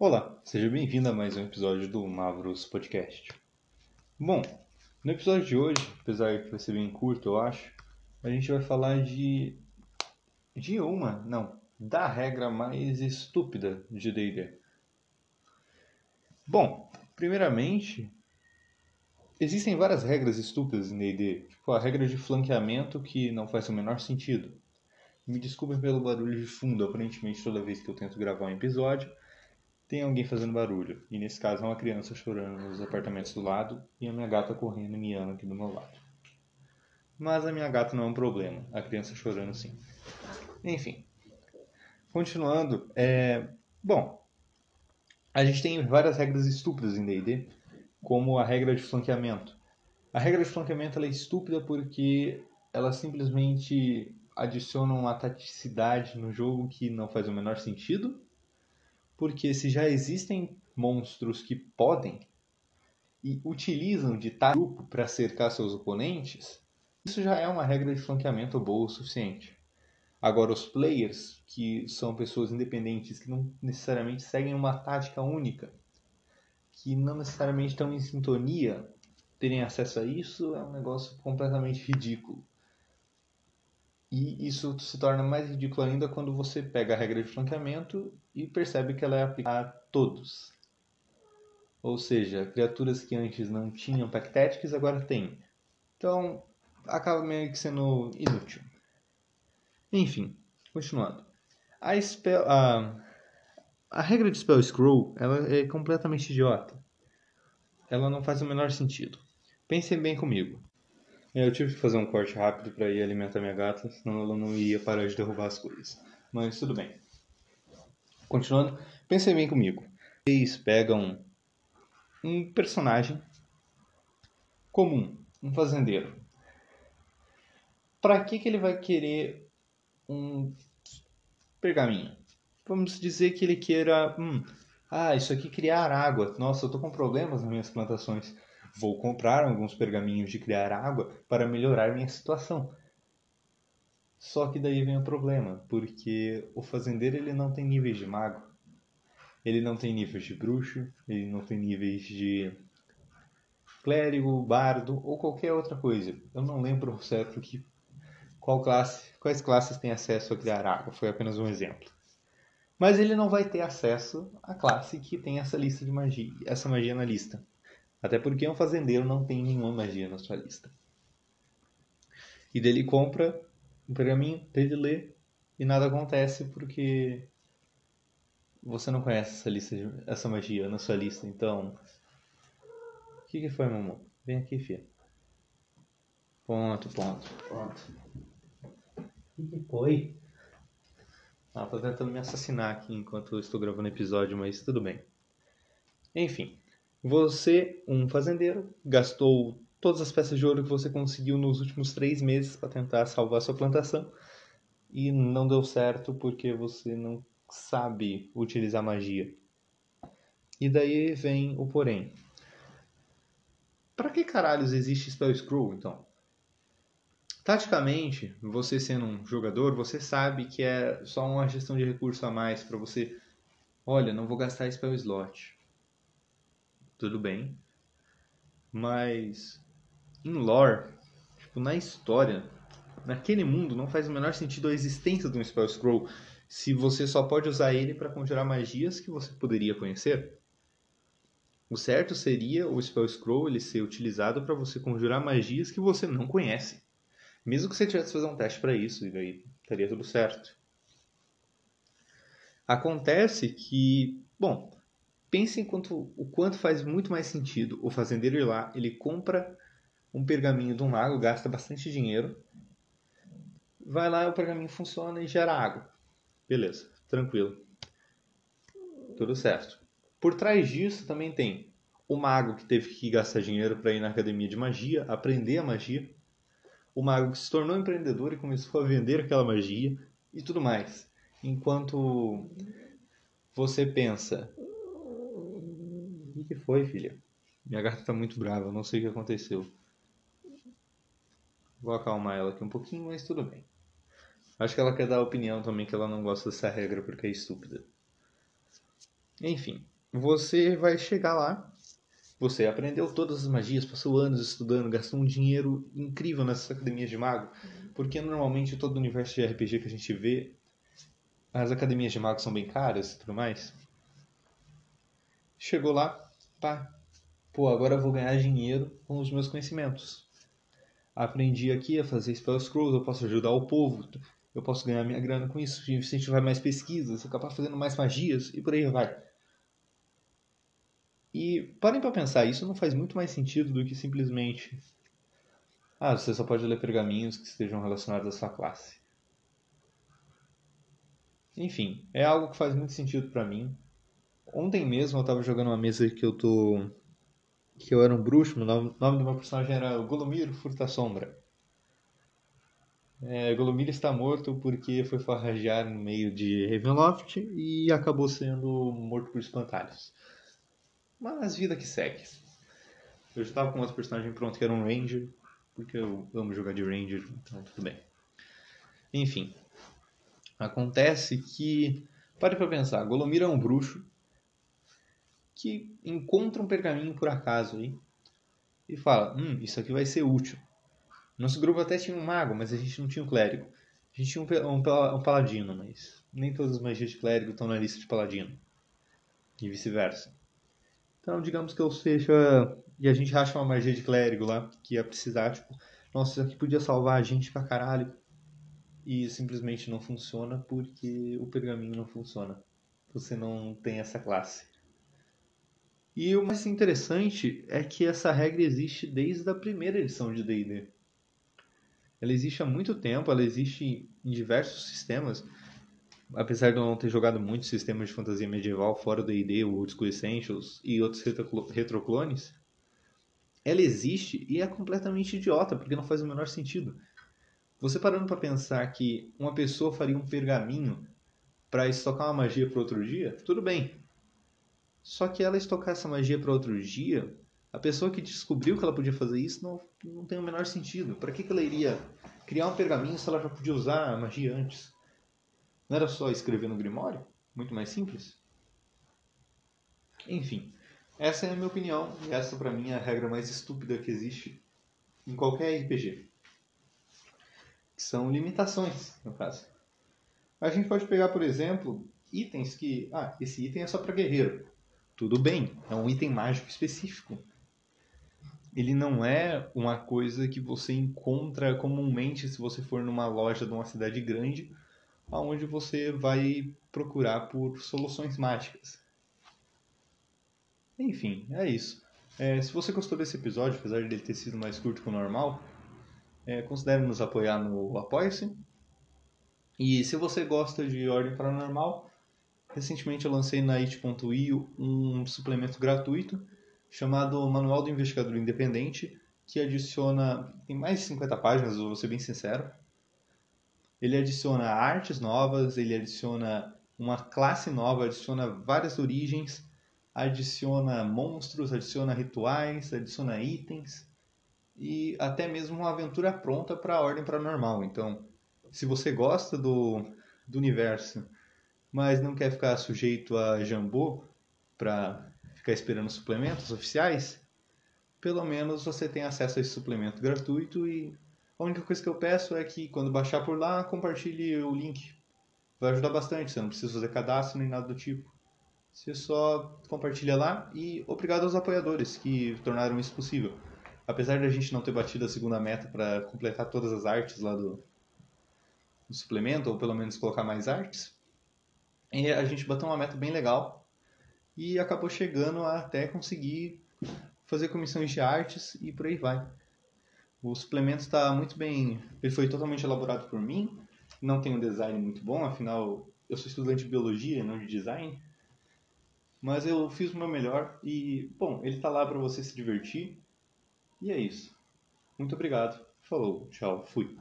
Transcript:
Olá, seja bem-vindo a mais um episódio do Mavros Podcast. Bom, no episódio de hoje, apesar que vai ser bem curto, eu acho, a gente vai falar de de uma, não, da regra mais estúpida de D&D. Bom, primeiramente, existem várias regras estúpidas em D&D, tipo a regra de flanqueamento que não faz o menor sentido. Me desculpem pelo barulho de fundo, aparentemente toda vez que eu tento gravar um episódio, tem alguém fazendo barulho. E nesse caso é uma criança chorando nos apartamentos do lado e a minha gata correndo e miando aqui do meu lado. Mas a minha gata não é um problema, a criança chorando sim. Enfim, continuando, é... bom, a gente tem várias regras estúpidas em D&D, como a regra de flanqueamento. A regra de flanqueamento é estúpida porque ela simplesmente adiciona uma taticidade no jogo que não faz o menor sentido porque se já existem monstros que podem e utilizam de tal grupo para cercar seus oponentes, isso já é uma regra de flanqueamento boa o suficiente. Agora, os players, que são pessoas independentes, que não necessariamente seguem uma tática única, que não necessariamente estão em sintonia, terem acesso a isso é um negócio completamente ridículo. E isso se torna mais ridículo ainda quando você pega a regra de flanqueamento e percebe que ela é aplicada a todos. Ou seja, criaturas que antes não tinham Pactetics agora têm. Então, acaba meio que sendo inútil. Enfim, continuando. A, spell, a, a regra de Spell Scroll ela é completamente idiota. Ela não faz o menor sentido. Pensem bem comigo. É, eu tive que fazer um corte rápido para ir alimentar minha gata, senão ela não ia parar de derrubar as coisas. Mas tudo bem. Continuando, pensem bem comigo. Vocês pegam um personagem comum, um fazendeiro. Para que, que ele vai querer um pergaminho? Vamos dizer que ele queira. Hum, ah, isso aqui criar água. Nossa, eu tô com problemas nas minhas plantações. Vou comprar alguns pergaminhos de criar água para melhorar minha situação. Só que daí vem o problema, porque o fazendeiro ele não tem níveis de mago. Ele não tem níveis de bruxo, ele não tem níveis de clérigo, bardo ou qualquer outra coisa. Eu não lembro certo que qual classe, quais classes têm acesso a criar água, foi apenas um exemplo. Mas ele não vai ter acesso à classe que tem essa lista de magia, essa magia na lista. Até porque um fazendeiro não tem nenhuma magia na sua lista. E dele compra um pergaminho, dele lê e nada acontece porque você não conhece essa lista, de, essa magia na sua lista. Então, o que, que foi, mamão? Vem aqui, filha. Ponto, ponto, ponto. O que, que foi? Ah, tá tentando me assassinar aqui enquanto eu estou gravando o episódio, mas tudo bem. Enfim, você, um fazendeiro, gastou todas as peças de ouro que você conseguiu nos últimos três meses para tentar salvar sua plantação e não deu certo porque você não sabe utilizar magia. E daí vem o porém. Para que caralhos existe Spell Scroll então? Taticamente, você sendo um jogador, você sabe que é só uma gestão de recurso a mais para você. Olha, não vou gastar Spell Slot tudo bem. Mas em lore, tipo, na história, naquele mundo não faz o menor sentido a existência de um Spell Scroll se você só pode usar ele para conjurar magias que você poderia conhecer. O certo seria o Spell Scroll ele ser utilizado para você conjurar magias que você não conhece. Mesmo que você tivesse que fazer um teste para isso, e daí estaria tudo certo. Acontece que, bom, Pense em quanto, o quanto faz muito mais sentido o fazendeiro ir lá, ele compra um pergaminho de um mago, gasta bastante dinheiro, vai lá, o pergaminho funciona e gera água. Beleza, tranquilo. Tudo certo. Por trás disso também tem o mago que teve que gastar dinheiro para ir na academia de magia, aprender a magia, o mago que se tornou empreendedor e começou a vender aquela magia e tudo mais. Enquanto você pensa, que foi, filha? Minha gata tá muito brava, não sei o que aconteceu. Vou acalmar ela aqui um pouquinho, mas tudo bem. Acho que ela quer dar a opinião também que ela não gosta dessa regra porque é estúpida. Enfim, você vai chegar lá, você aprendeu todas as magias, passou anos estudando, gastou um dinheiro incrível nessas academias de mago, porque normalmente todo o universo de RPG que a gente vê, as academias de mago são bem caras e tudo mais. Chegou lá, pá, pô, agora eu vou ganhar dinheiro com os meus conhecimentos. Aprendi aqui a fazer spell scrolls, eu posso ajudar o povo, eu posso ganhar minha grana com isso, incentivar mais pesquisas, acabar fazendo mais magias e por aí vai. E parem para pensar, isso não faz muito mais sentido do que simplesmente ah, você só pode ler pergaminhos que estejam relacionados à sua classe. Enfim, é algo que faz muito sentido para mim. Ontem mesmo eu tava jogando uma mesa que eu tô que eu era um bruxo, o nome, nome do meu personagem era Golomir Furta Sombra. É, Golomir está morto porque foi forragear no meio de Ravenloft e acabou sendo morto por espantalhos. Mas vida que segue. Eu já estava com outro personagem pronto que era um Ranger, porque eu amo jogar de Ranger, então tudo bem. Enfim, acontece que, pare para pensar, Golomir é um bruxo que encontra um pergaminho por acaso aí e fala: Hum, isso aqui vai ser útil. Nosso grupo até tinha um mago, mas a gente não tinha um clérigo. A gente tinha um, um, um paladino, mas nem todas as magias de clérigo estão na lista de paladino. E vice-versa. Então, digamos que eu seja. E a gente acha uma magia de clérigo lá, que ia precisar, tipo, nossa, isso aqui podia salvar a gente pra caralho. E simplesmente não funciona porque o pergaminho não funciona. Você não tem essa classe. E o mais interessante é que essa regra existe desde a primeira edição de D&D. Ela existe há muito tempo, ela existe em diversos sistemas. Apesar de eu não ter jogado muitos sistemas de fantasia medieval fora do D&D, o Old School Essentials e outros retroclones, ela existe e é completamente idiota, porque não faz o menor sentido. Você parando para pensar que uma pessoa faria um pergaminho para estocar uma magia para outro dia, tudo bem. Só que ela estocar essa magia para outro dia, a pessoa que descobriu que ela podia fazer isso não, não tem o menor sentido. Para que, que ela iria criar um pergaminho se ela já podia usar a magia antes? Não era só escrever no Grimório? Muito mais simples? Enfim, essa é a minha opinião e essa para mim é a regra mais estúpida que existe em qualquer RPG. Que são limitações, no caso. A gente pode pegar, por exemplo, itens que. Ah, esse item é só para guerreiro. Tudo bem, é um item mágico específico. Ele não é uma coisa que você encontra comumente se você for numa loja de uma cidade grande, aonde você vai procurar por soluções mágicas. Enfim, é isso. É, se você gostou desse episódio, apesar de ele ter sido mais curto que o normal, é, considere nos apoiar no Apoia-se. E se você gosta de Ordem Paranormal, Recentemente eu lancei na it.io um suplemento gratuito chamado Manual do Investigador Independente, que adiciona, tem mais de 50 páginas, vou ser bem sincero. Ele adiciona artes novas, ele adiciona uma classe nova, adiciona várias origens, adiciona monstros, adiciona rituais, adiciona itens e até mesmo uma aventura pronta para a Ordem Paranormal. Então, se você gosta do, do universo mas não quer ficar sujeito a jambô para ficar esperando suplementos oficiais, pelo menos você tem acesso a esse suplemento gratuito e a única coisa que eu peço é que quando baixar por lá, compartilhe o link. Vai ajudar bastante, você não precisa fazer cadastro nem nada do tipo. Você só compartilha lá e obrigado aos apoiadores que tornaram isso possível. Apesar de a gente não ter batido a segunda meta para completar todas as artes lá do, do suplemento, ou pelo menos colocar mais artes, e a gente bateu uma meta bem legal e acabou chegando até conseguir fazer comissões de artes e por aí vai. O suplemento está muito bem, ele foi totalmente elaborado por mim, não tem um design muito bom, afinal eu sou estudante de biologia, não de design. Mas eu fiz o meu melhor e, bom, ele está lá para você se divertir. E é isso. Muito obrigado. Falou, tchau, fui.